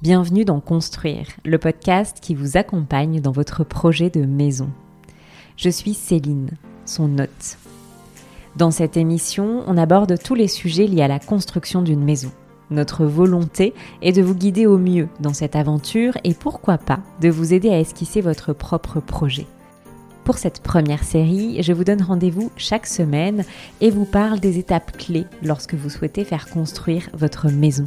Bienvenue dans Construire, le podcast qui vous accompagne dans votre projet de maison. Je suis Céline, son hôte. Dans cette émission, on aborde tous les sujets liés à la construction d'une maison. Notre volonté est de vous guider au mieux dans cette aventure et pourquoi pas de vous aider à esquisser votre propre projet. Pour cette première série, je vous donne rendez-vous chaque semaine et vous parle des étapes clés lorsque vous souhaitez faire construire votre maison.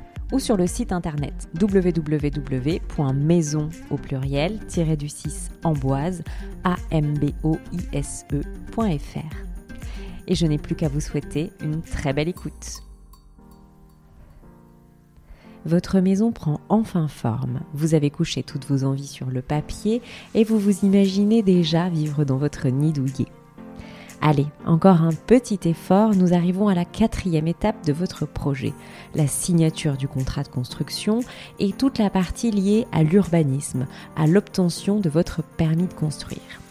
ou sur le site internet www.maison au pluriel du 6 amboise amboise.fr. Et je n'ai plus qu'à vous souhaiter une très belle écoute. Votre maison prend enfin forme. Vous avez couché toutes vos envies sur le papier et vous vous imaginez déjà vivre dans votre nid douillet. Allez, encore un petit effort, nous arrivons à la quatrième étape de votre projet, la signature du contrat de construction et toute la partie liée à l'urbanisme, à l'obtention de votre permis de construire.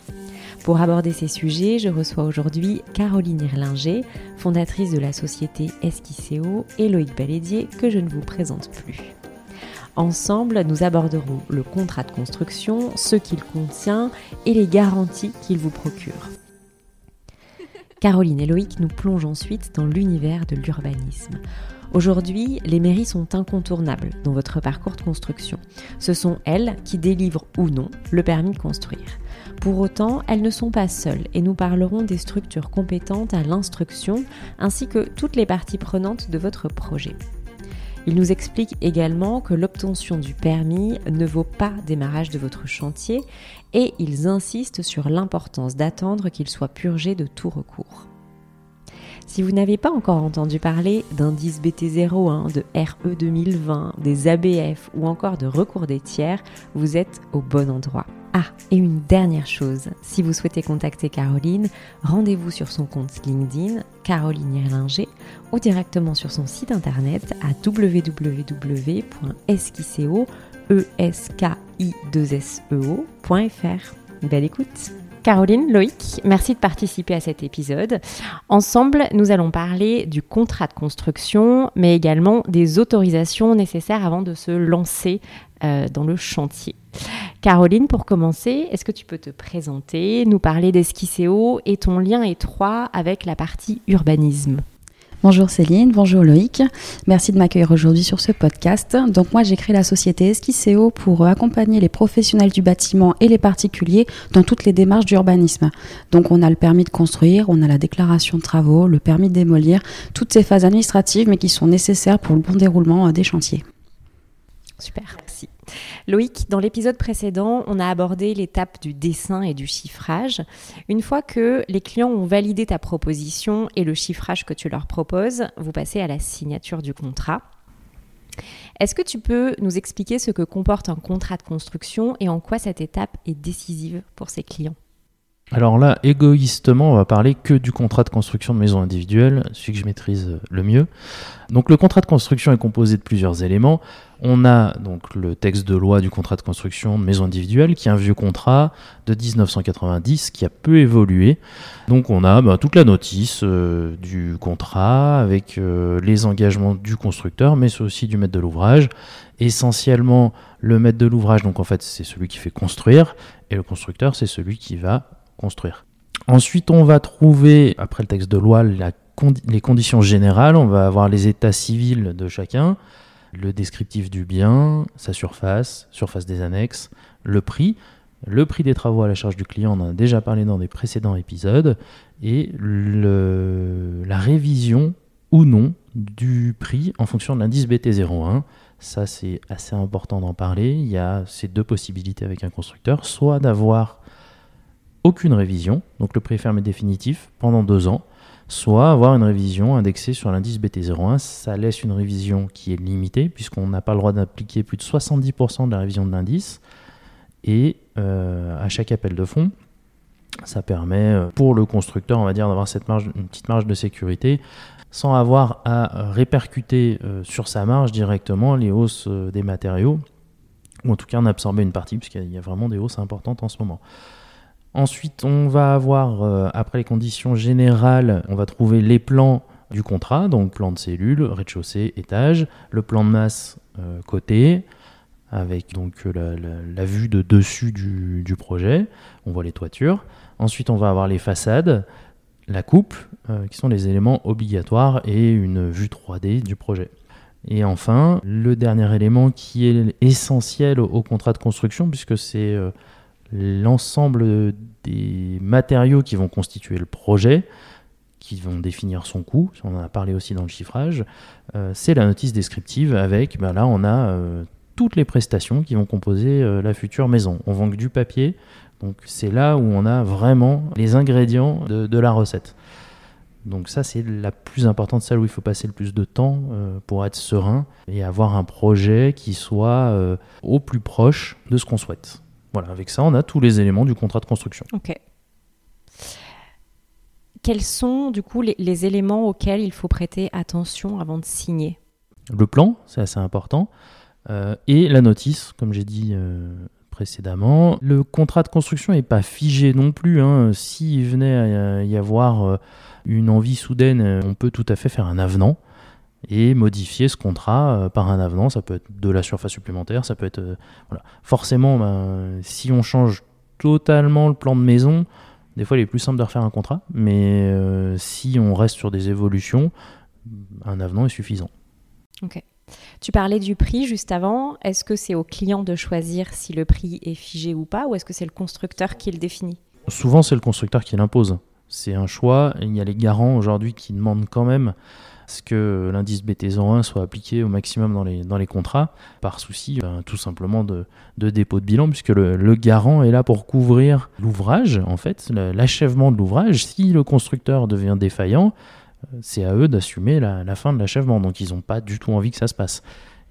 Pour aborder ces sujets, je reçois aujourd'hui Caroline Irlinger, fondatrice de la société Esquisseo, et Loïc Balédier, que je ne vous présente plus. Ensemble, nous aborderons le contrat de construction, ce qu'il contient et les garanties qu'il vous procure. Caroline et nous plongent ensuite dans l'univers de l'urbanisme. Aujourd'hui, les mairies sont incontournables dans votre parcours de construction. Ce sont elles qui délivrent ou non le permis de construire. Pour autant, elles ne sont pas seules et nous parlerons des structures compétentes à l'instruction ainsi que toutes les parties prenantes de votre projet. Il nous explique également que l'obtention du permis ne vaut pas démarrage de votre chantier et ils insistent sur l'importance d'attendre qu'il soit purgé de tout recours. Si vous n'avez pas encore entendu parler d'indice BT01, de RE 2020, des ABF ou encore de recours des tiers, vous êtes au bon endroit. Ah, et une dernière chose, si vous souhaitez contacter Caroline, rendez-vous sur son compte LinkedIn, Caroline Irlinger, ou directement sur son site internet à www.esquisseo.fr. Belle écoute Caroline, Loïc, merci de participer à cet épisode. Ensemble, nous allons parler du contrat de construction, mais également des autorisations nécessaires avant de se lancer euh, dans le chantier. Caroline, pour commencer, est-ce que tu peux te présenter, nous parler d'Esquisseo et ton lien étroit avec la partie urbanisme? Bonjour Céline, bonjour Loïc. Merci de m'accueillir aujourd'hui sur ce podcast. Donc moi j'ai créé la société Esquisseo pour accompagner les professionnels du bâtiment et les particuliers dans toutes les démarches d'urbanisme. Donc on a le permis de construire, on a la déclaration de travaux, le permis de démolir, toutes ces phases administratives mais qui sont nécessaires pour le bon déroulement euh, des chantiers. Super. Loïc, dans l'épisode précédent, on a abordé l'étape du dessin et du chiffrage. Une fois que les clients ont validé ta proposition et le chiffrage que tu leur proposes, vous passez à la signature du contrat. Est-ce que tu peux nous expliquer ce que comporte un contrat de construction et en quoi cette étape est décisive pour ces clients? Alors là, égoïstement, on va parler que du contrat de construction de maison individuelle, celui que je maîtrise le mieux. Donc le contrat de construction est composé de plusieurs éléments. On a donc le texte de loi du contrat de construction de maison individuelle, qui est un vieux contrat de 1990 qui a peu évolué. Donc on a bah, toute la notice euh, du contrat avec euh, les engagements du constructeur, mais aussi du maître de l'ouvrage. Essentiellement, le maître de l'ouvrage, donc en fait, c'est celui qui fait construire, et le constructeur, c'est celui qui va construire. Ensuite, on va trouver, après le texte de loi, les conditions générales. On va avoir les états civils de chacun, le descriptif du bien, sa surface, surface des annexes, le prix, le prix des travaux à la charge du client, on en a déjà parlé dans des précédents épisodes, et la révision ou non du prix en fonction de l'indice BT01. Ça, c'est assez important d'en parler. Il y a ces deux possibilités avec un constructeur, soit d'avoir aucune révision, donc le prix fermé définitif, pendant deux ans, soit avoir une révision indexée sur l'indice BT01. Ça laisse une révision qui est limitée, puisqu'on n'a pas le droit d'appliquer plus de 70% de la révision de l'indice. Et à chaque appel de fonds, ça permet pour le constructeur, on va dire, d'avoir cette marge, une petite marge de sécurité sans avoir à répercuter sur sa marge directement les hausses des matériaux, ou en tout cas en absorber une partie, puisqu'il y a vraiment des hausses importantes en ce moment. Ensuite, on va avoir, euh, après les conditions générales, on va trouver les plans du contrat, donc plan de cellule, rez-de-chaussée, étage, le plan de masse euh, côté, avec donc euh, la, vue de dessus du, du, projet, on voit les toitures. Ensuite, on va avoir les façades, la coupe, qui sont les éléments obligatoires, et une vue 3D du projet. Et enfin, le dernier élément qui est essentiel au contrat de construction, puisque c'est l'ensemble des matériaux qui vont constituer le projet, qui vont définir son coût, on en a parlé aussi dans le chiffrage, euh, c'est la notice descriptive avec, ben là on a euh, toutes les prestations qui vont composer euh, la future maison. On vend que du papier, donc c'est là où on a vraiment les ingrédients de, la recette. Donc ça c'est la plus importante, celle où il faut passer le plus de temps pour être serein et avoir un projet qui soit au plus proche de ce qu'on souhaite. Voilà, avec ça, on a tous les éléments du contrat de construction. Ok. Quels sont du coup les, éléments auxquels il faut prêter attention avant de signer? Le plan, c'est assez important, euh, et la notice, comme j'ai dit euh, précédemment. Le contrat de construction n'est pas figé non plus. Hein. S'il venait à y avoir euh, une envie soudaine, on peut tout à fait faire un avenant et modifier ce contrat euh, par un avenant. Ça peut être de la surface supplémentaire, ça peut être. Euh, voilà. Forcément, ben, si on change totalement le plan de maison, des fois il est plus simple de refaire un contrat, mais euh, si on reste sur des évolutions, un avenant est suffisant. Ok. Tu parlais du prix juste avant. Est-ce que c'est au client de choisir si le prix est figé ou pas, ou est-ce que c'est le constructeur qui le définit? Souvent, c'est le constructeur qui l'impose. C'est un choix. Il y a les garants aujourd'hui qui demandent quand même que l'indice BT01 soit appliqué au maximum dans les, dans les contrats, par souci ben, tout simplement de, de, dépôt de bilan, puisque le, garant est là pour couvrir l'ouvrage, en fait, l'achèvement de l'ouvrage. Si le constructeur devient défaillant, euh, c'est à eux d'assumer la, la, fin de l'achèvement. Donc ils n'ont pas du tout envie que ça se passe.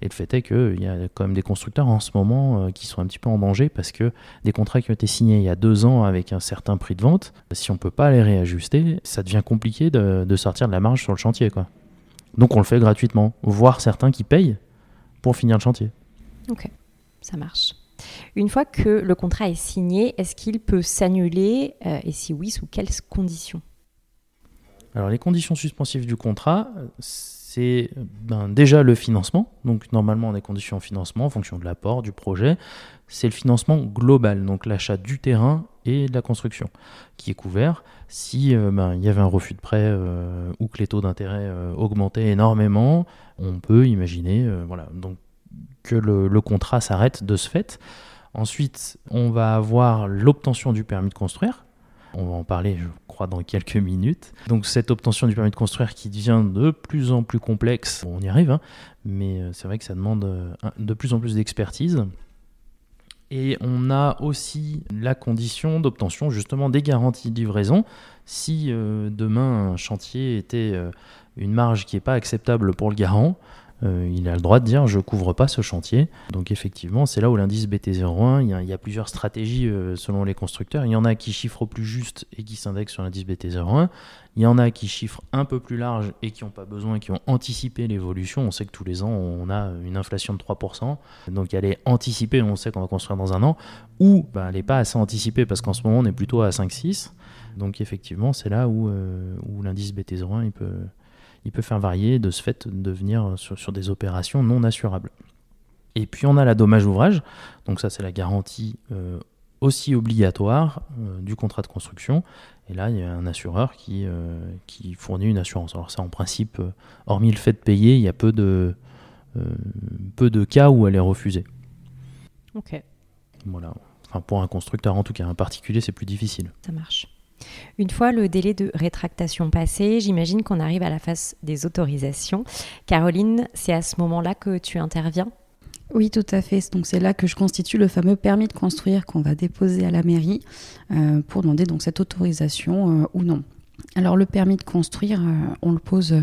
Et le fait est qu'il y a quand même des constructeurs en ce moment euh, qui sont un petit peu en danger parce que des contrats qui ont été signés il y a deux ans avec un certain prix de vente, si on ne peut pas les réajuster, ça devient compliqué de, de sortir de la marge sur le chantier. Quoi. Donc on le fait gratuitement, voire certains qui payent pour finir le chantier. Ok, ça marche. Une fois que le contrat est signé, est-ce qu'il peut s'annuler euh, Et si oui, sous quelles conditions? Alors les conditions suspensives du contrat, c'est ben, déjà le financement. Donc normalement on a des conditions de financement en fonction de l'apport du projet. C'est le financement global, donc l'achat du terrain et de la construction, qui est couvert. Si euh, ben, il y avait un refus de prêt euh, ou que les taux d'intérêt euh, augmentaient énormément, on peut imaginer voilà, donc, que le, contrat s'arrête de ce fait. Ensuite, on va avoir l'obtention du permis de construire. On va en parler, je crois, dans quelques minutes. Donc cette obtention du permis de construire qui devient de plus en plus complexe, on y arrive, hein, mais c'est vrai que ça demande de plus en plus d'expertise. Et on a aussi la condition d'obtention justement des garanties de livraison. Si euh, demain un chantier était euh, une marge qui n'est pas acceptable pour le garant, euh, il a le droit de dire je couvre pas ce chantier. Donc effectivement, c'est là où l'indice BT01, il y, a, plusieurs stratégies euh, selon les constructeurs. Il y en a qui chiffrent au plus juste et qui s'indexent sur l'indice BT01. Il y en a qui chiffrent un peu plus large et qui n'ont pas besoin, qui ont anticipé l'évolution. On sait que tous les ans, on a une inflation de 3%. Donc elle est anticipée, on sait qu'on va construire dans un an. Ou ben, elle n'est pas assez anticipée parce qu'en ce moment, on est plutôt à 5-6. Donc effectivement, c'est là où, euh, où l'indice BT01, il peut, il peut faire varier de ce fait de venir sur, des opérations non assurables. Et puis on a la dommage ouvrage, donc ça c'est la garantie euh, aussi obligatoire euh, du contrat de construction. Et là, il y a un assureur qui, euh, qui fournit une assurance. Alors ça, en principe, hormis le fait de payer, il y a peu de, peu de cas où elle est refusée. Ok. Voilà. Enfin, pour un constructeur, en tout cas, un particulier, c'est plus difficile. Ça marche. Une fois le délai de rétractation passé, j'imagine qu'on arrive à la phase des autorisations. Caroline, c'est à ce moment-là que tu interviens? Oui, tout à fait. Donc c'est là que je constitue le fameux permis de construire qu'on va déposer à la mairie euh, pour demander donc cette autorisation euh, ou non. Alors le permis de construire, euh, on le pose.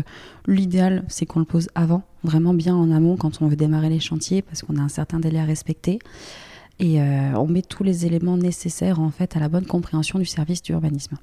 L'idéal, c'est qu'on le pose avant, vraiment bien en amont quand on veut démarrer les chantiers, parce qu'on a un certain délai à respecter. Et euh, on met tous les éléments nécessaires en fait à la bonne compréhension du service d'urbanisme.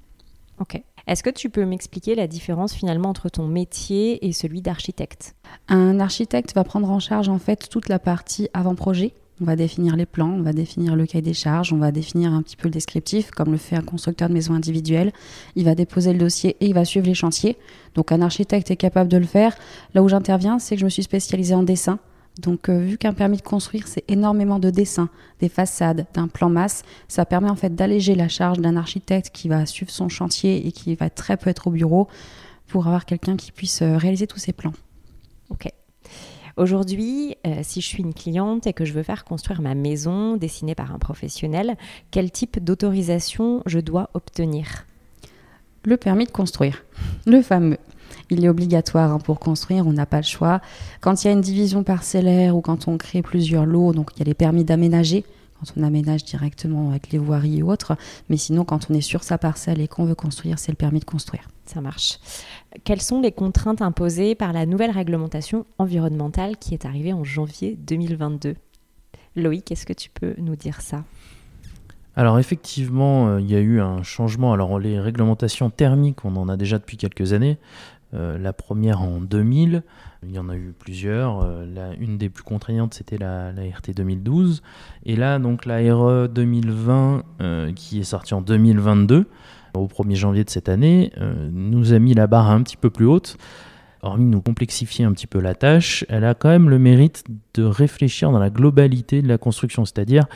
Ok. Est-ce que tu peux m'expliquer la différence finalement entre ton métier et celui d'architecte? Un architecte va prendre en charge en fait toute la partie avant-projet. On va définir les plans, on va définir le cahier des charges, on va définir un petit peu le descriptif, comme le fait un constructeur de maison individuelle. Il va déposer le dossier et il va suivre les chantiers. Donc un architecte est capable de le faire. Là où j'interviens, c'est que je me suis spécialisée en dessin. Donc, euh, vu qu'un permis de construire, c'est énormément de dessins, des façades, d'un plan masse, ça permet en fait d'alléger la charge d'un architecte qui va suivre son chantier et qui va très peu être au bureau pour avoir quelqu'un qui puisse euh, réaliser tous ses plans. Ok. Aujourd'hui, euh, si je suis une cliente et que je veux faire construire ma maison dessinée par un professionnel, quel type d'autorisation je dois obtenir? Le permis de construire, le fameux. Il est obligatoire hein, pour construire, on n'a pas le choix. Quand il y a une division parcellaire ou quand on crée plusieurs lots, donc il y a les permis d'aménager, quand on aménage directement avec les voiries ou autres. Mais sinon, quand on est sur sa parcelle et qu'on veut construire, c'est le permis de construire. Ça marche. Quelles sont les contraintes imposées par la nouvelle réglementation environnementale qui est arrivée en janvier 2022 Loïc, est-ce que tu peux nous dire ça? Alors effectivement, euh, il y a eu un changement. Alors les réglementations thermiques, on en a déjà depuis quelques années. Euh, la première en 2000, il y en a eu plusieurs. Euh, une des plus contraignantes, c'était la, RT 2012. Et là, donc la RE 2020, qui est sortie en 2022, au 1er janvier de cette année, nous a mis la barre un petit peu plus haute. Hormis nous complexifier un petit peu la tâche, elle a quand même le mérite de réfléchir dans la globalité de la construction, c'est-à-dire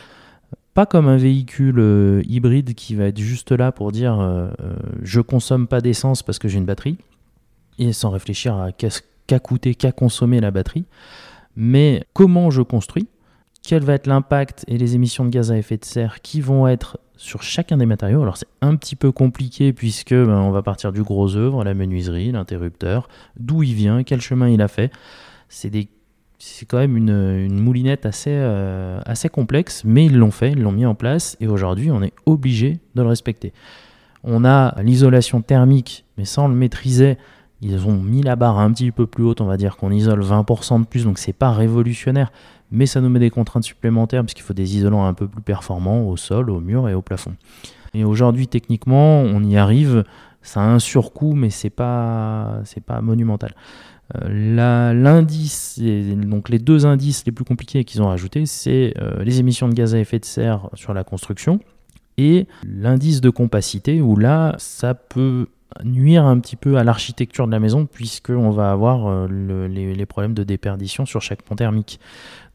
pas comme un véhicule euh, hybride qui va être juste là pour dire euh, euh, je consomme pas d'essence parce que j'ai une batterie, et sans réfléchir à qu'à coûter, qu'à consommer la batterie, mais comment je construis, quel va être l'impact et les émissions de gaz à effet de serre qui vont être sur chacun des matériaux. Alors c'est un petit peu compliqué puisque ben, on va partir du gros œuvre, la menuiserie, l'interrupteur, d'où il vient, quel chemin il a fait. C'est quand même une, moulinette assez, euh, assez complexe, mais ils l'ont fait, ils l'ont mis en place, et aujourd'hui on est obligé de le respecter. On a l'isolation thermique, mais sans le maîtriser, ils ont mis la barre un petit peu plus haute, on va dire qu'on isole 20% de plus, donc c'est pas révolutionnaire, mais ça nous met des contraintes supplémentaires, parce qu'il faut des isolants un peu plus performants au sol, au mur et au plafond. Et aujourd'hui, techniquement, on y arrive, ça a un surcoût, mais c'est pas, c'est pas monumental. Euh, l'indice, donc les deux indices les plus compliqués qu'ils ont rajoutés, c'est euh, les émissions de gaz à effet de serre sur la construction et l'indice de compacité, où là, ça peut nuire un petit peu à l'architecture de la maison, puisqu'on va avoir euh, les, problèmes de déperdition sur chaque pont thermique.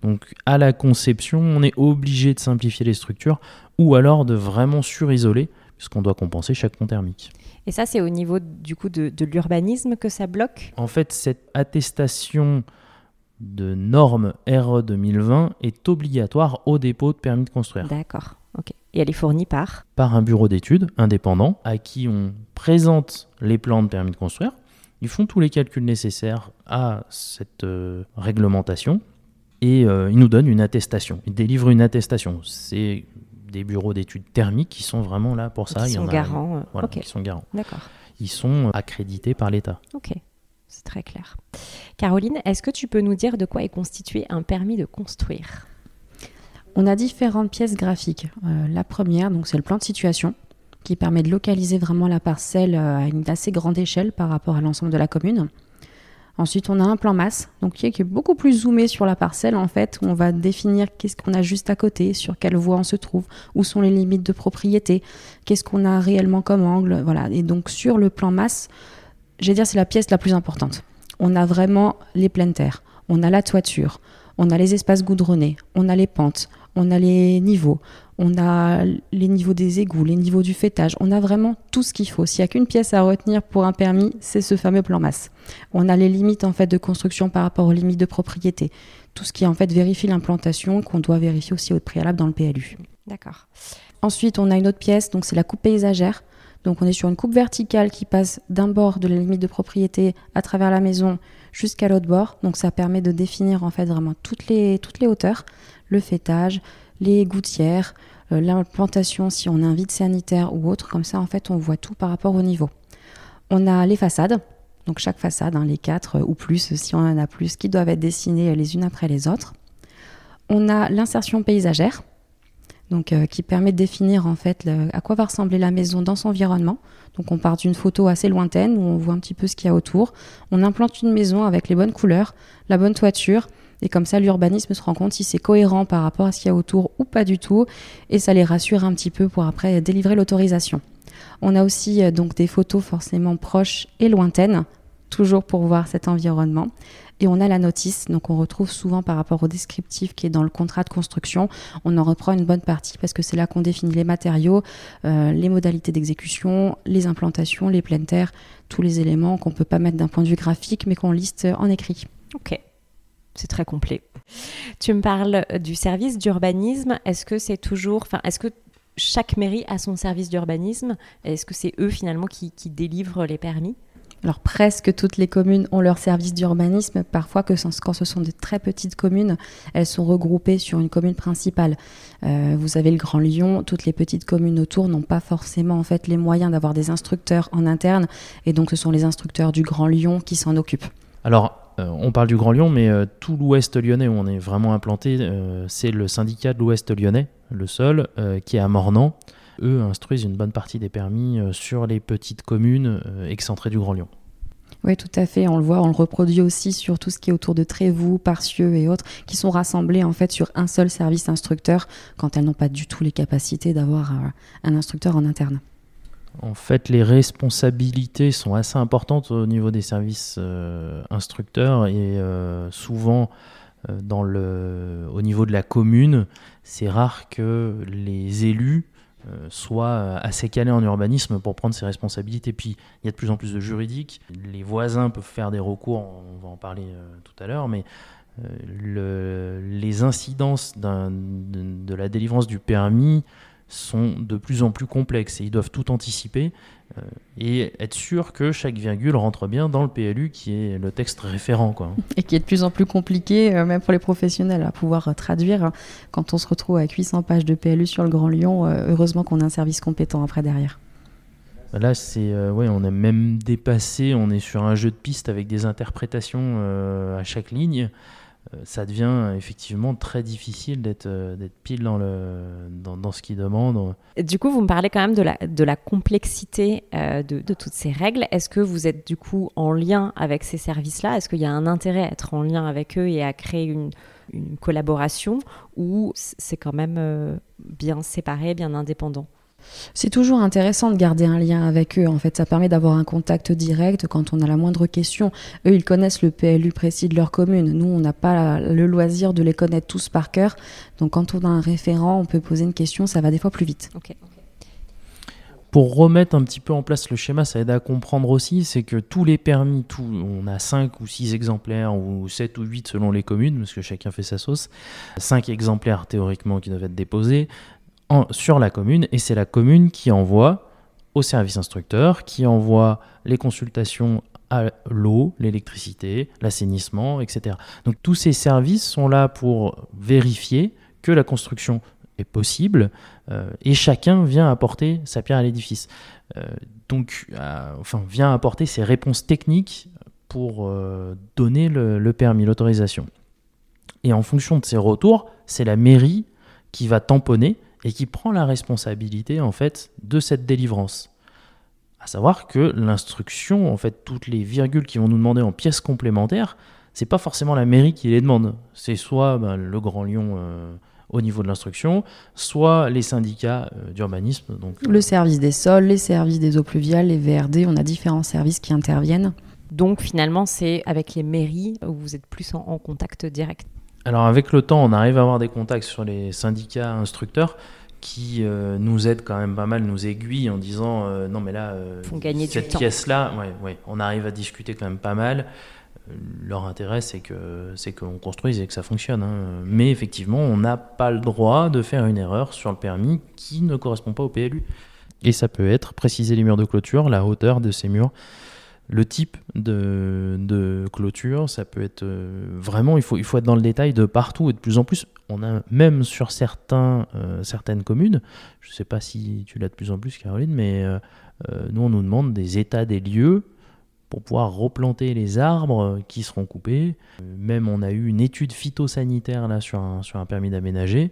Donc à la conception, on est obligé de simplifier les structures, ou alors de vraiment surisoler, puisqu'on doit compenser chaque pont thermique. Et ça, c'est au niveau du coup de, l'urbanisme que ça bloque? En fait, cette attestation de normes RE 2020 est obligatoire au dépôt de permis de construire. D'accord. Et elle est fournie par Par un bureau d'études indépendant à qui on présente les plans de permis de construire. Ils font tous les calculs nécessaires à cette euh, réglementation et euh, ils nous donnent une attestation. Ils délivrent une attestation. C'est des bureaux d'études thermiques qui sont vraiment là pour ça. Ils sont garants. Euh, Ils sont garants. D'accord. Ils sont accrédités par l'État. Ok, c'est très clair. Caroline, est-ce que tu peux nous dire de quoi est constitué un permis de construire? On a différentes pièces graphiques. Euh, la première, donc, c'est le plan de situation qui permet de localiser vraiment la parcelle euh, à une assez grande échelle par rapport à l'ensemble de la commune. Ensuite, on a un plan masse, donc qui est, beaucoup plus zoomé sur la parcelle en fait, on va définir qu'est-ce qu'on a juste à côté, sur quelle voie on se trouve, où sont les limites de propriété, qu'est-ce qu'on a réellement comme angle, voilà. Et donc sur le plan masse, je vais dire c'est la pièce la plus importante. On a vraiment les pleines terres, on a la toiture, on a les espaces goudronnés, on a les pentes, on a les niveaux, on a les niveaux des égouts, les niveaux du fêtage, on a vraiment tout ce qu'il faut. S'il n'y a qu'une pièce à retenir pour un permis, c'est ce fameux plan masse. On a les limites en fait de construction par rapport aux limites de propriété, tout ce qui en fait vérifie l'implantation qu'on doit vérifier aussi au préalable dans le PLU. D'accord. Ensuite, on a une autre pièce, donc c'est la coupe paysagère. Donc on est sur une coupe verticale qui passe d'un bord de la limite de propriété à travers la maison jusqu'à l'autre bord. Donc ça permet de définir en fait vraiment toutes les, toutes les hauteurs, le fêtage, les gouttières, euh, l'implantation si on a un vide sanitaire ou autre. Comme ça, en fait, on voit tout par rapport au niveau. On a les façades, donc chaque façade, hein, les quatre euh, ou plus, si on en a plus, qui doivent être dessinées les unes après les autres. On a l'insertion paysagère. donc euh, qui permet de définir en fait à quoi va ressembler la maison dans son environnement. Donc on part d'une photo assez lointaine où on voit un petit peu ce qu'il y a autour. On implante une maison avec les bonnes couleurs, la bonne toiture. Et comme ça, l'urbanisme se rend compte si c'est cohérent par rapport à ce qu'il y a autour ou pas du tout. Et ça les rassure un petit peu pour après délivrer l'autorisation. On a aussi euh, donc des photos forcément proches et lointaines, toujours pour voir cet environnement. Et on a la notice, donc on retrouve souvent par rapport au descriptif qui est dans le contrat de construction, on en reprend une bonne partie parce que c'est là qu'on définit les matériaux, euh, les modalités d'exécution, les implantations, les pleines terres, tous les éléments qu'on ne peut pas mettre d'un point de vue graphique mais qu'on liste en écrit. Ok, c'est très complet. Tu me parles du service d'urbanisme. Est-ce que c'est toujours, enfin, est-ce que chaque mairie a son service d'urbanisme? Est-ce que c'est eux finalement qui, qui délivrent les permis? Alors presque toutes les communes ont leur service d'urbanisme. Parfois, que quand ce sont de très petites communes, elles sont regroupées sur une commune principale. Euh, vous avez le Grand Lyon, toutes les petites communes autour n'ont pas forcément en fait les moyens d'avoir des instructeurs en interne, et donc ce sont les instructeurs du Grand Lyon qui s'en occupent. Alors, euh, on parle du Grand Lyon, mais euh, tout l'ouest lyonnais où on est vraiment implanté, c'est le syndicat de l'ouest lyonnais, le seul, qui est à Mornan eux instruisent une bonne partie des permis euh, sur les petites communes euh, excentrées du Grand Lyon. Oui, tout à fait. On le voit, on le reproduit aussi sur tout ce qui est autour de Trévoux, Parcieux et autres, qui sont rassemblés en fait sur un seul service instructeur quand elles n'ont pas du tout les capacités d'avoir euh, un instructeur en interne. En fait, les responsabilités sont assez importantes au niveau des services instructeurs et souvent dans le, au niveau de la commune, c'est rare que les élus euh, euh, assez calé en urbanisme pour prendre ses responsabilités. Puis il y a de plus en plus de juridiques. Les voisins peuvent faire des recours, on va en parler euh, tout à l'heure, mais les incidences de, la délivrance du permis sont de plus en plus complexes et ils doivent tout anticiper. Euh, et être sûr que chaque virgule rentre bien dans le PLU qui est le texte référent. Quoi. Et qui est de plus en plus compliqué, euh, même pour les professionnels, à pouvoir euh, traduire. Quand on se retrouve avec 800 pages de PLU sur le Grand Lyon, heureusement qu'on a un service compétent après derrière. Là, c'est ouais, on a même dépassé, on est sur un jeu de pistes avec des interprétations à chaque ligne. Euh, ça devient effectivement très difficile d'être euh, pile dans, ce qu'ils demandent. Du coup, vous me parlez quand même de la, complexité euh, de, toutes ces règles. Est-ce que vous êtes du coup en lien avec ces services-là? Est-ce qu'il y a un intérêt à être en lien avec eux et à créer une collaboration? Ou c'est quand même bien séparé, bien indépendant? C'est toujours intéressant de garder un lien avec eux. En fait, ça permet d'avoir un contact direct quand on a la moindre question. Eux, ils connaissent le PLU précis de leur commune. Nous, on n'a pas le loisir de les connaître tous par cœur. Donc, quand on a un référent, on peut poser une question, ça va des fois plus vite. Pour remettre un petit peu en place le schéma, ça aide à comprendre aussi, c'est que tous les permis, tout, on a 5 ou 6 exemplaires, ou 7 ou 8 selon les communes, parce que chacun fait sa sauce, 5 exemplaires théoriquement qui doivent être déposés sur la commune et c'est la commune qui envoie au service instructeur, qui envoie les consultations à l'eau, l'électricité, l'assainissement, etc. Donc tous ces services sont là pour vérifier que la construction est possible euh, et chacun vient apporter sa pierre à l'édifice. Euh, donc, euh, enfin, vient apporter ses réponses techniques pour donner le permis, l'autorisation. Et en fonction de ces retours, c'est la mairie qui va tamponner et qui prend la responsabilité en fait de cette délivrance. À savoir que l'instruction, en fait, toutes les virgules qui vont nous demander en pièces complémentaires, c'est pas forcément la mairie qui les demande. C'est soit ben, le Grand Lyon euh, au niveau de l'instruction, soit les syndicats euh, d'urbanisme. Donc le service des sols, les services des eaux pluviales, les VRD, on a différents services qui interviennent. Donc finalement, c'est avec les mairies où vous êtes plus en contact direct. Alors avec le temps, on arrive à avoir des contacts sur les syndicats instructeurs qui euh, nous aident quand même pas mal, nous aiguillent en disant euh, non mais là, euh, cette pièce-là, ouais, ouais, on arrive à discuter quand même pas mal. Leur intérêt, c'est que c'est qu'on construise et que ça fonctionne. Hein. Mais effectivement, on n'a pas le droit de faire une erreur sur le permis qui ne correspond pas au PLU. Et ça peut être préciser les murs de clôture, la hauteur de ces murs le type de, clôture, ça peut être euh, vraiment, il faut, il faut être dans le détail de partout et de plus en plus. On a même sur certains, euh, certaines communes, je ne sais pas si tu l'as de plus en plus Caroline, mais euh, nous on nous demande des états des lieux pour pouvoir replanter les arbres qui seront coupés. Même on a eu une étude phytosanitaire là sur un, sur un permis d'aménager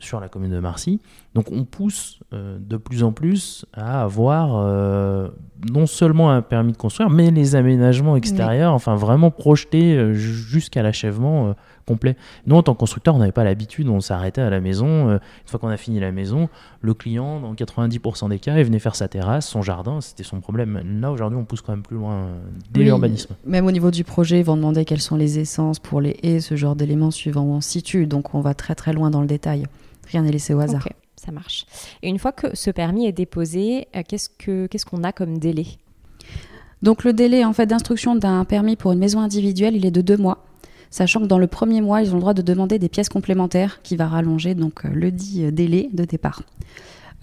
sur la commune de Marcy. Donc on pousse euh, de plus en plus à avoir euh, non seulement un permis de construire, mais les aménagements extérieurs, enfin vraiment projetés euh, jusqu'à l'achèvement complet. Nous, en tant que constructeur, on n'avait pas l'habitude, on s'arrêtait à la maison. une fois qu'on a fini la maison, le client, dans 90% des cas, il venait faire sa terrasse, son jardin, c'était son problème. Là, aujourd'hui, on pousse quand même plus loin dès l'urbanisme. Même au niveau du projet, ils vont demander quelles sont les essences pour les haies, ce genre d'éléments suivant où on situe. Donc on va très très loin dans le détail. Rien n'est laissé au hasard. ça marche. Et une fois que ce permis est déposé, euh, qu'est-ce qu'on a comme délai? Donc le délai en fait d'instruction d'un permis pour une maison individuelle, il est de deux mois. Sachant que dans le premier mois, ils ont le droit de demander des pièces complémentaires qui va rallonger donc euh, le dit euh, délai de départ.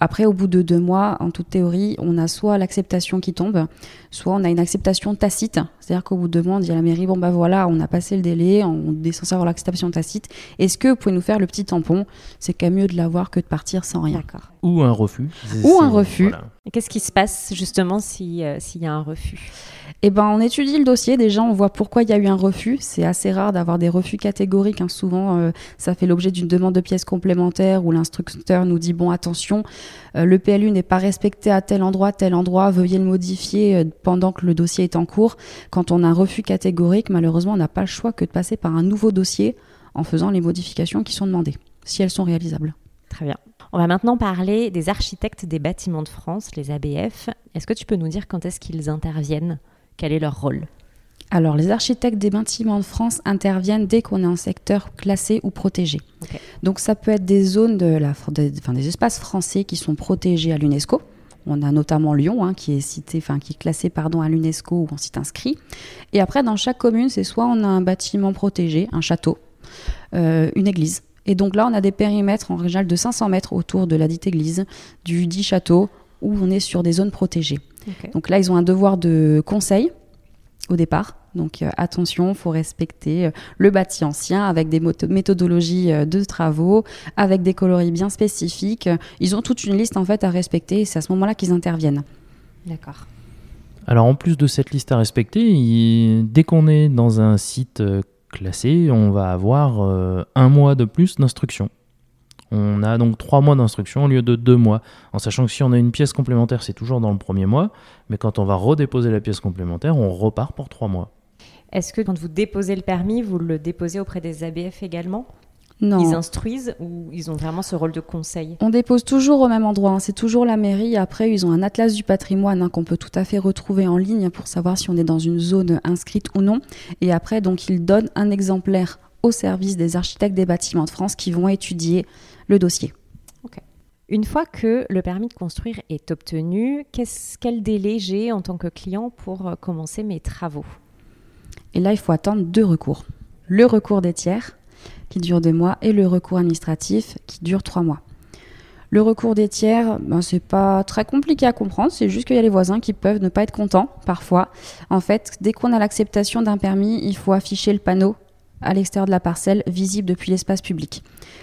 Après, au bout de deux mois, en toute théorie, on a soit l'acceptation qui tombe, soit on a une acceptation tacite. C'est-à-dire qu'au bout de deux mois, on dit à la mairie, bon bah voilà, on a passé le délai, on est censé avoir l'acceptation tacite. Est-ce que vous pouvez nous faire le petit tampon? C'est quand même mieux de l'avoir que de partir sans rien. Ou un refus. Ou un refus. Qu'est-ce qui se passe justement euh, s'il y a un refus? Eh ben, on étudie le dossier. Déjà, on voit pourquoi il y a eu un refus. C'est assez rare d'avoir des refus catégoriques. Hein. Souvent, euh, ça fait l'objet d'une demande de pièces complémentaires où l'instructeur nous dit bon, attention, euh, le PLU n'est pas respecté à tel endroit, tel endroit. Veuillez le modifier pendant que le dossier est en cours. Quand on a un refus catégorique, malheureusement, on n'a pas le choix que de passer par un nouveau dossier en faisant les modifications qui sont demandées, si elles sont réalisables. Très bien. On va maintenant parler des architectes des bâtiments de France, les ABF. Est-ce que tu peux nous dire quand est-ce qu'ils interviennent? Quel est leur rôle? Alors, les architectes des bâtiments de France interviennent dès qu'on est en secteur classé ou protégé. Donc, ça peut être des zones de la, enfin, des espaces français qui sont protégés à l'UNESCO. On a notamment Lyon, hein, qui est cité, enfin, qui est classé pardon à l'UNESCO ou en site inscrit. Et après, dans chaque commune, c'est soit on a un bâtiment protégé, un château, euh, une église. Et donc là, on a des périmètres en général de 500 mètres autour de la dite église, du dit château, où on est sur des zones protégées. Donc là, ils ont un devoir de conseil au départ. Donc euh, attention, il faut respecter euh, le bâti ancien avec des méthodologies euh, de travaux, avec des coloris bien spécifiques. Ils ont toute une liste en fait à respecter et c'est à ce moment-là qu'ils interviennent. D'accord. Alors en plus de cette liste à respecter, dès qu'on est dans un site classé, on va avoir un mois de plus d'instruction. On a donc trois mois d'instruction au lieu de deux mois, en sachant que si on a une pièce complémentaire, c'est toujours dans le premier mois, mais quand on va redéposer la pièce complémentaire, on repart pour trois mois. Est-ce que quand vous déposez le permis, vous le déposez auprès des ABF également? Non. Ils instruisent ou ils ont vraiment ce rôle de conseil On dépose toujours au même endroit. Hein. C'est toujours la mairie. Après, ils ont un atlas du patrimoine hein, qu'on peut tout à fait retrouver en ligne pour savoir si on est dans une zone inscrite ou non. Et après, donc, ils donnent un exemplaire au service des architectes des bâtiments de France qui vont étudier le dossier. Une fois que le permis de construire est obtenu, quel délai j'ai en tant que client pour euh, commencer mes travaux? Et là, il faut attendre deux recours. Le recours des tiers, qui dure deux mois, et le recours administratif, qui dure trois mois. Le recours des tiers, ben, c'est pas très compliqué à comprendre, c'est juste qu'il y a les voisins qui peuvent ne pas être contents parfois. En fait, dès qu'on a l'acceptation d'un permis, il faut afficher le panneau à l'extérieur de la parcelle, visible depuis l'espace public,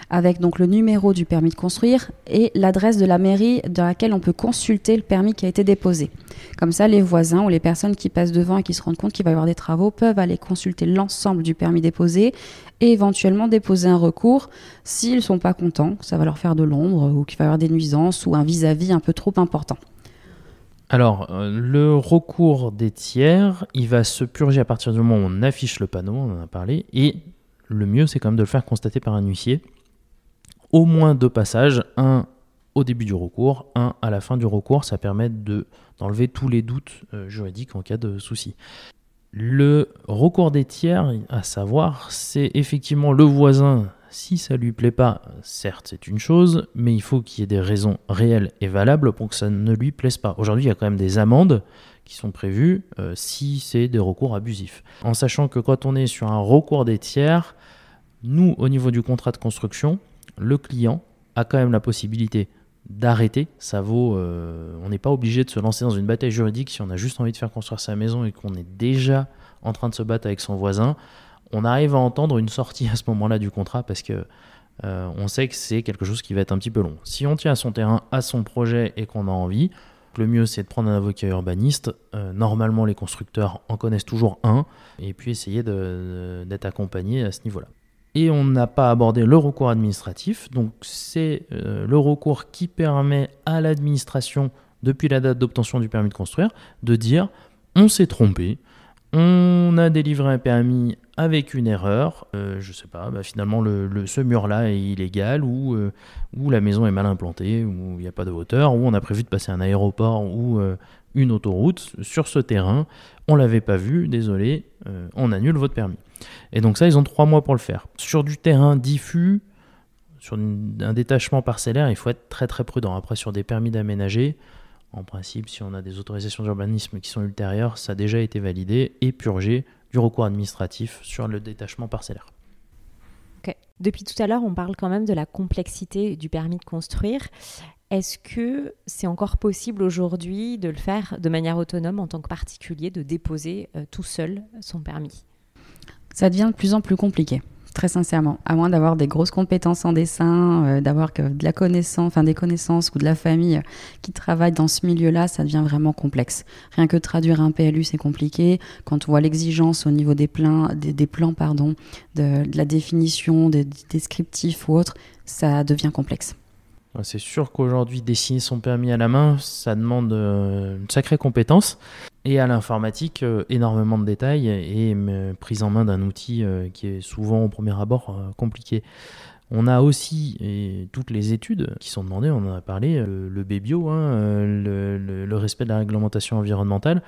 avec donc le numéro du permis de construire et l'adresse de la mairie dans laquelle on peut consulter le permis qui a été déposé. Comme ça, les voisins ou les personnes qui passent devant et qui se rendent compte qu'il va y avoir des travaux peuvent aller consulter l'ensemble du permis déposé et éventuellement déposer un recours s'ils ne sont pas contents, ça va leur faire de l'ombre ou qu'il va y avoir des nuisances ou un vis-à-vis -vis un peu trop important. Alors, euh, le recours des tiers, il va se purger à partir du moment où on affiche le panneau, on en a parlé, et le mieux, c'est quand même de le faire constater par un huissier. Au moins deux passages, un au début du recours, un à la fin du recours, ça permet d'enlever tous les doutes euh, juridiques en cas de souci. Le recours des tiers, à savoir, c'est effectivement le voisin si ça lui plaît pas, certes c'est une chose, mais il faut qu'il y ait des raisons réelles et valables pour que ça ne lui plaise pas. Aujourd'hui, il y a quand même des amendes qui sont prévues euh, si c'est des recours abusifs. En sachant que quand on est sur un recours des tiers, nous, au niveau du contrat de construction, le client a quand même la possibilité d'arrêter. Ça vaut. Euh, on n'est pas obligé de se lancer dans une bataille juridique si on a juste envie de faire construire sa maison et qu'on est déjà en train de se battre avec son voisin on arrive à entendre une sortie à ce moment-là du contrat parce que euh, on sait que c'est quelque chose qui va être un petit peu long. Si on tient à son terrain, à son projet et qu'on a envie, le mieux c'est de prendre un avocat urbaniste. Euh, normalement, les constructeurs en connaissent toujours un et puis essayer d'être accompagné à ce niveau-là. et on n'a pas abordé le recours administratif. Donc c'est euh, le recours qui permet à l'administration, depuis la date d'obtention du permis de construire, de dire on s'est trompé, on a délivré un permis avec une erreur, euh, je sais pas, bah, finalement le, ce mur-là est illégal ou, euh, ou la maison est mal implantée ou il n'y a pas de hauteur ou on a prévu de passer un aéroport ou une autoroute sur ce terrain, on l'avait pas vu, désolé, on annule votre permis. Et donc ça, ils ont trois mois pour le faire. Sur du terrain diffus, sur un détachement parcellaire, il faut être très très prudent. Après, sur des permis d'aménager, en principe, si on a des autorisations d'urbanisme qui sont ultérieures, ça a déjà été validé et purgé du recours administratif sur le détachement parcellaire. Depuis tout à l'heure, on parle quand même de la complexité du permis de construire. Est-ce que c'est encore possible aujourd'hui de le faire de manière autonome en tant que particulier, de déposer euh, tout seul son permis? Ça devient de plus en plus compliqué. Très sincèrement, à moins d'avoir des grosses compétences en dessin, euh, d'avoir de la connaissance, enfin des connaissances ou de la famille euh, qui travaille dans ce milieu-là, ça devient vraiment complexe. Rien que traduire un PLU, c'est compliqué. Quand on voit l'exigence au niveau des, plans, des, plans, pardon, de, la définition, des descriptifs ou autre, ça devient complexe. C'est sûr qu'aujourd'hui, dessiner son permis à la main, ça demande euh, une sacrée compétence. Et à l'informatique, euh, énormément de détails et prise en main d'un outil euh, qui est souvent au premier abord compliqué. On a aussi toutes les études qui sont demandées, on en a parlé, le BBio, hein, le, respect de la réglementation environnementale.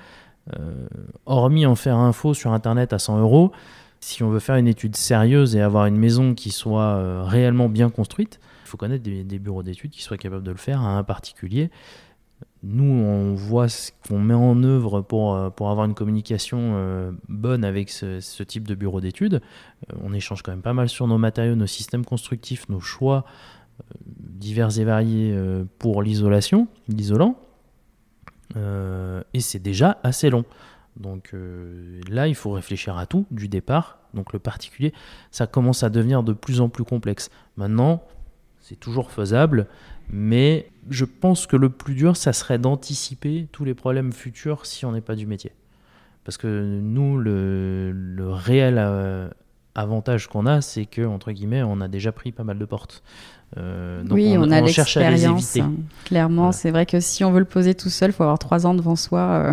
hormis en faire faux sur Internet à 100 euros, si on veut faire une étude sérieuse et avoir une maison qui soit réellement bien construite, faut connaître des, bureaux d'études qui soient capables de le faire à un particulier. Nous, on voit ce qu'on met en œuvre pour, euh, pour avoir une communication euh, bonne avec ce, type de bureau d'études. Euh, on échange quand même pas mal sur nos matériaux, nos systèmes constructifs, nos choix divers et variés pour l'isolation, l'isolant. et c'est déjà assez long. Donc là, il faut réfléchir à tout du départ. Donc le particulier, ça commence à devenir de plus en plus complexe. Maintenant, toujours faisable, mais je pense que le plus dur, ça serait d'anticiper tous les problèmes futurs si on n'est pas du métier. Parce que nous, le, réel euh, avantage qu'on a, c'est que entre guillemets, on a déjà pris pas mal de portes. Euh, oui, on, a l'expérience. Clairement, c'est vrai que si on veut le poser tout seul, il faut avoir trois ans devant soi euh,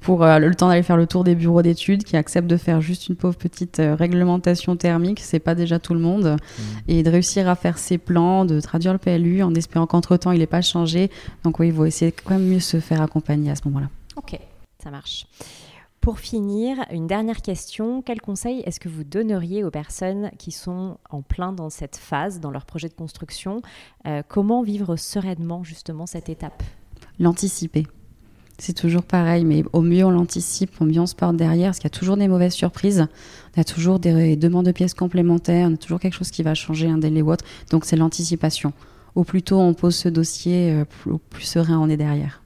pour euh, le temps d'aller faire le tour des bureaux d'études qui acceptent de faire juste une pauvre petite réglementation thermique. C'est pas déjà tout le monde. Mmh. Et de réussir à faire ses plans, de traduire le PLU en espérant qu'entre temps il n'ait pas changé. Donc oui, il faut essayer quand même mieux se faire accompagner à ce moment-là. Ok, ça marche. Pour finir, une dernière question. Quel conseil est-ce que vous donneriez aux personnes qui sont en plein dans cette phase, dans leur projet de construction? Euh, Comment vivre sereinement justement cette étape? L'anticiper. C'est toujours pareil, mais au mieux on l'anticipe, au mieux on se porte derrière, parce qu'il y a toujours des mauvaises surprises. On a toujours des demandes de pièces complémentaires, on a toujours quelque chose qui va changer, un délai ou autre. Donc c'est l'anticipation. Au plus tôt on pose ce dossier, euh, au plus serein on est derrière.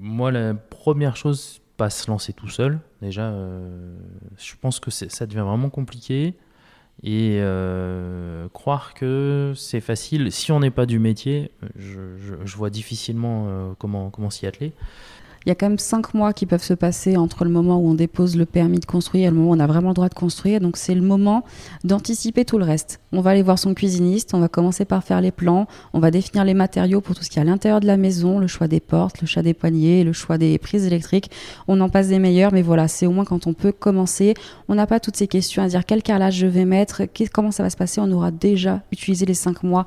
Moi, la première chose, pas se lancer tout seul. Déjà, euh, je pense que ça devient vraiment compliqué. Et euh, croire que c'est facile, si on n'est pas du métier, je, vois difficilement euh, comment, comment s'y atteler il y a quand même cinq mois qui peuvent se passer entre le moment où on dépose le permis de construire et le moment où on a vraiment le droit de construire. Donc c'est le moment d'anticiper tout le reste. On va aller voir son cuisiniste, on va commencer par faire les plans, on va définir les matériaux pour tout ce qui est à l'intérieur de la maison, le choix des portes, le choix des poignées, le choix des prises électriques. On en passe des meilleurs, mais voilà, c'est au moins quand on peut commencer. On n'a pas toutes ces questions à dire quel carrelage je vais mettre, comment ça va se passer. On aura déjà utilisé les cinq mois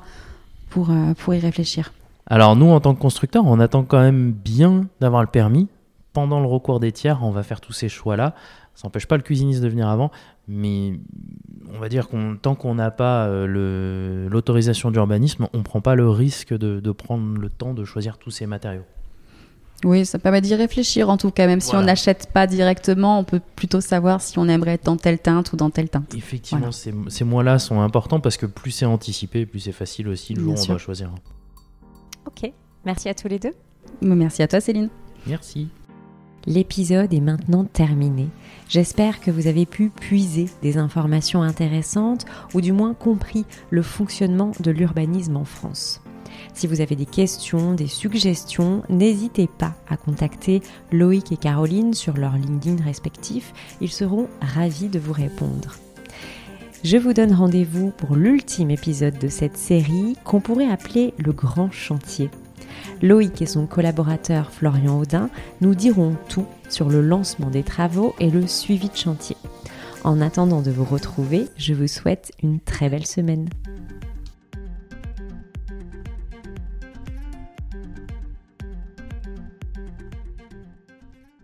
pour, euh, pour y réfléchir. Alors nous, en tant que constructeur, on attend quand même bien d'avoir le permis. Pendant le recours des tiers, on va faire tous ces choix-là. Ça n'empêche pas le cuisiniste de venir avant, mais on va dire qu'on tant qu'on n'a pas euh, l'autorisation d'urbanisme, on ne prend pas le risque de, prendre le temps de choisir tous ces matériaux. Oui, ça permet d'y réfléchir en tout cas, même si on n'achète pas directement, on peut plutôt savoir si on aimerait être dans telle teinte ou dans telle teinte. Effectivement, ces, mois-là sont importants parce que plus c'est anticipé, plus c'est facile aussi le jour où on doit choisir. Merci à tous les deux. Merci à toi Céline. Merci. L'épisode est maintenant terminé. J'espère que vous avez pu puiser des informations intéressantes ou du moins compris le fonctionnement de l'urbanisme en France. Si vous avez des questions, des suggestions, n'hésitez pas à contacter Loïc et Caroline sur leur LinkedIn respectifs. Ils seront ravis de vous répondre. Je vous donne rendez-vous pour l'ultime épisode de cette série qu'on pourrait appeler le grand chantier. Loïc et son collaborateur Florian Audin nous diront tout sur le lancement des travaux et le suivi de chantier. En attendant de vous retrouver, je vous souhaite une très belle semaine.